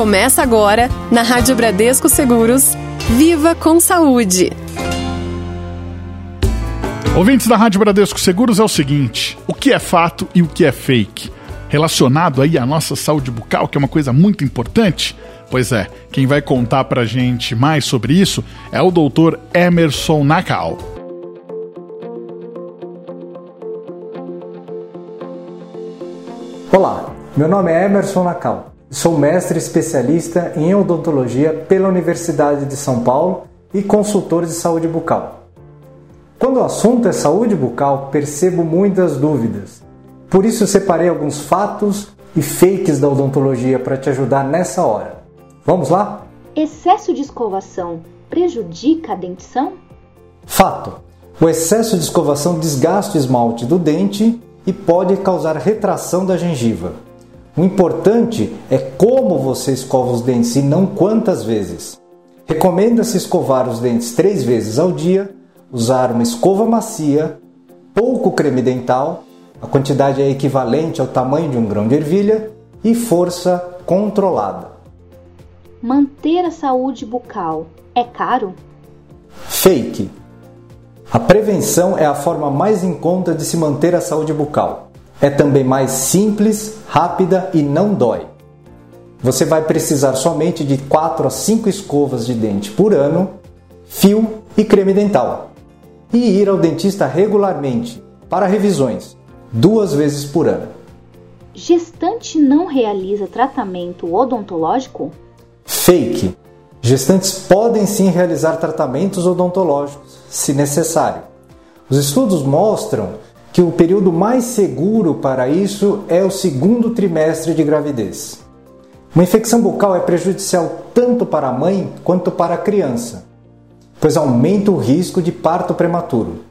Começa agora, na Rádio Bradesco Seguros, Viva com Saúde. Ouvintes da Rádio Bradesco Seguros é o seguinte: o que é fato e o que é fake? Relacionado aí à nossa saúde bucal, que é uma coisa muito importante? Pois é, quem vai contar pra gente mais sobre isso é o doutor Emerson Nakal. Olá, meu nome é Emerson Nakal. Sou mestre especialista em odontologia pela Universidade de São Paulo e consultor de saúde bucal. Quando o assunto é saúde bucal, percebo muitas dúvidas. Por isso separei alguns fatos e fakes da odontologia para te ajudar nessa hora. Vamos lá? Excesso de escovação prejudica a dentição? Fato: o excesso de escovação desgasta o esmalte do dente e pode causar retração da gengiva. O importante é como você escova os dentes e não quantas vezes. Recomenda-se escovar os dentes três vezes ao dia, usar uma escova macia, pouco creme dental, a quantidade é equivalente ao tamanho de um grão de ervilha e força controlada. Manter a saúde bucal é caro? Fake. A prevenção é a forma mais em conta de se manter a saúde bucal. É também mais simples, rápida e não dói. Você vai precisar somente de 4 a 5 escovas de dente por ano, fio e creme dental. E ir ao dentista regularmente para revisões, duas vezes por ano. Gestante não realiza tratamento odontológico? Fake. Gestantes podem sim realizar tratamentos odontológicos, se necessário. Os estudos mostram que o período mais seguro para isso é o segundo trimestre de gravidez. Uma infecção bucal é prejudicial tanto para a mãe quanto para a criança, pois aumenta o risco de parto prematuro.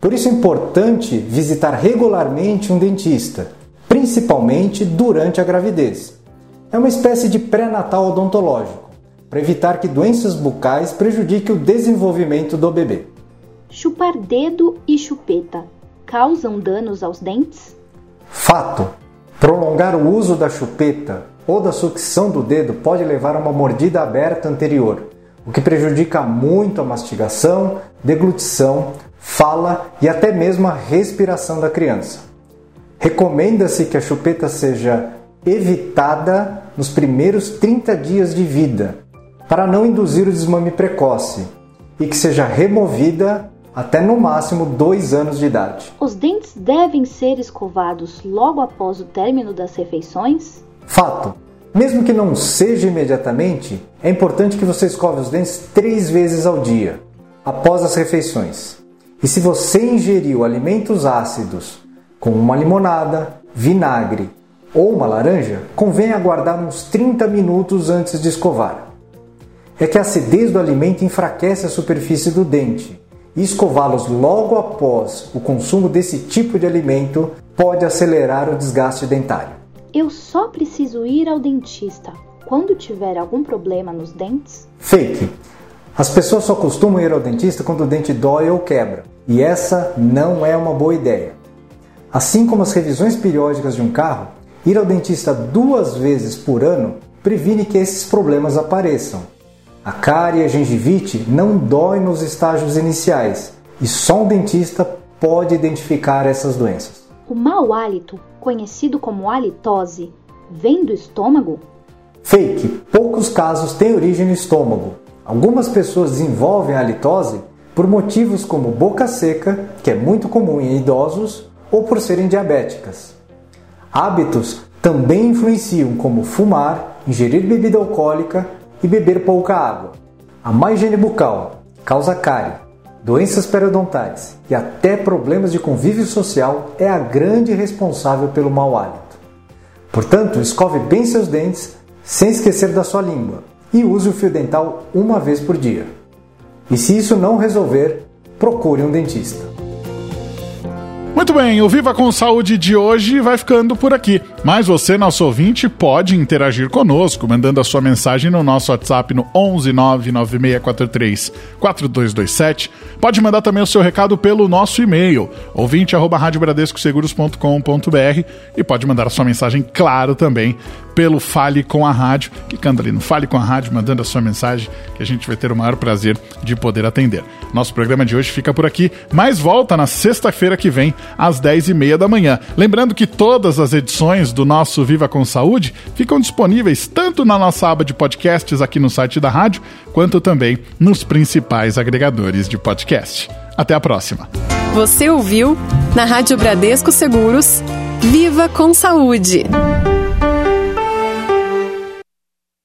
Por isso é importante visitar regularmente um dentista, principalmente durante a gravidez. É uma espécie de pré-natal odontológico, para evitar que doenças bucais prejudiquem o desenvolvimento do bebê. Chupar dedo e chupeta causam danos aos dentes? Fato: prolongar o uso da chupeta ou da sucção do dedo pode levar a uma mordida aberta anterior, o que prejudica muito a mastigação, deglutição, fala e até mesmo a respiração da criança. Recomenda-se que a chupeta seja evitada nos primeiros 30 dias de vida, para não induzir o desmame precoce, e que seja removida até no máximo dois anos de idade. Os dentes devem ser escovados logo após o término das refeições? Fato: mesmo que não seja imediatamente, é importante que você escove os dentes três vezes ao dia, após as refeições. E se você ingeriu alimentos ácidos, como uma limonada, vinagre ou uma laranja, convém aguardar uns 30 minutos antes de escovar. É que a acidez do alimento enfraquece a superfície do dente e escová-los logo após o consumo desse tipo de alimento pode acelerar o desgaste dentário. Eu só preciso ir ao dentista quando tiver algum problema nos dentes? Fake. As pessoas só costumam ir ao dentista quando o dente dói ou quebra, e essa não é uma boa ideia. Assim como as revisões periódicas de um carro, ir ao dentista duas vezes por ano previne que esses problemas apareçam a cárie e a gengivite não dói nos estágios iniciais e só um dentista pode identificar essas doenças. O mau hálito, conhecido como halitose, vem do estômago? Fake. Poucos casos têm origem no estômago. Algumas pessoas desenvolvem a halitose por motivos como boca seca, que é muito comum em idosos, ou por serem diabéticas. Hábitos também influenciam, como fumar, ingerir bebida alcoólica e beber pouca água. A má higiene bucal causa cárie, doenças periodontais e até problemas de convívio social é a grande responsável pelo mau hálito. Portanto, escove bem seus dentes sem esquecer da sua língua e use o fio dental uma vez por dia. E se isso não resolver, procure um dentista. Muito bem, o Viva com Saúde de hoje vai ficando por aqui. Mas você, nosso ouvinte, pode interagir conosco, mandando a sua mensagem no nosso WhatsApp no 11 99643 4227. Pode mandar também o seu recado pelo nosso e-mail, ouvinte@radiobradescoseguros.com.br e pode mandar a sua mensagem, claro, também pelo Fale com a Rádio, clicando ali no Fale com a Rádio, mandando a sua mensagem, que a gente vai ter o maior prazer de poder atender. Nosso programa de hoje fica por aqui, mas volta na sexta-feira que vem, às 10h30 da manhã. Lembrando que todas as edições do nosso Viva com Saúde ficam disponíveis tanto na nossa aba de podcasts aqui no site da rádio, quanto também nos principais agregadores de podcast. Até a próxima. Você ouviu na Rádio Bradesco Seguros Viva com Saúde.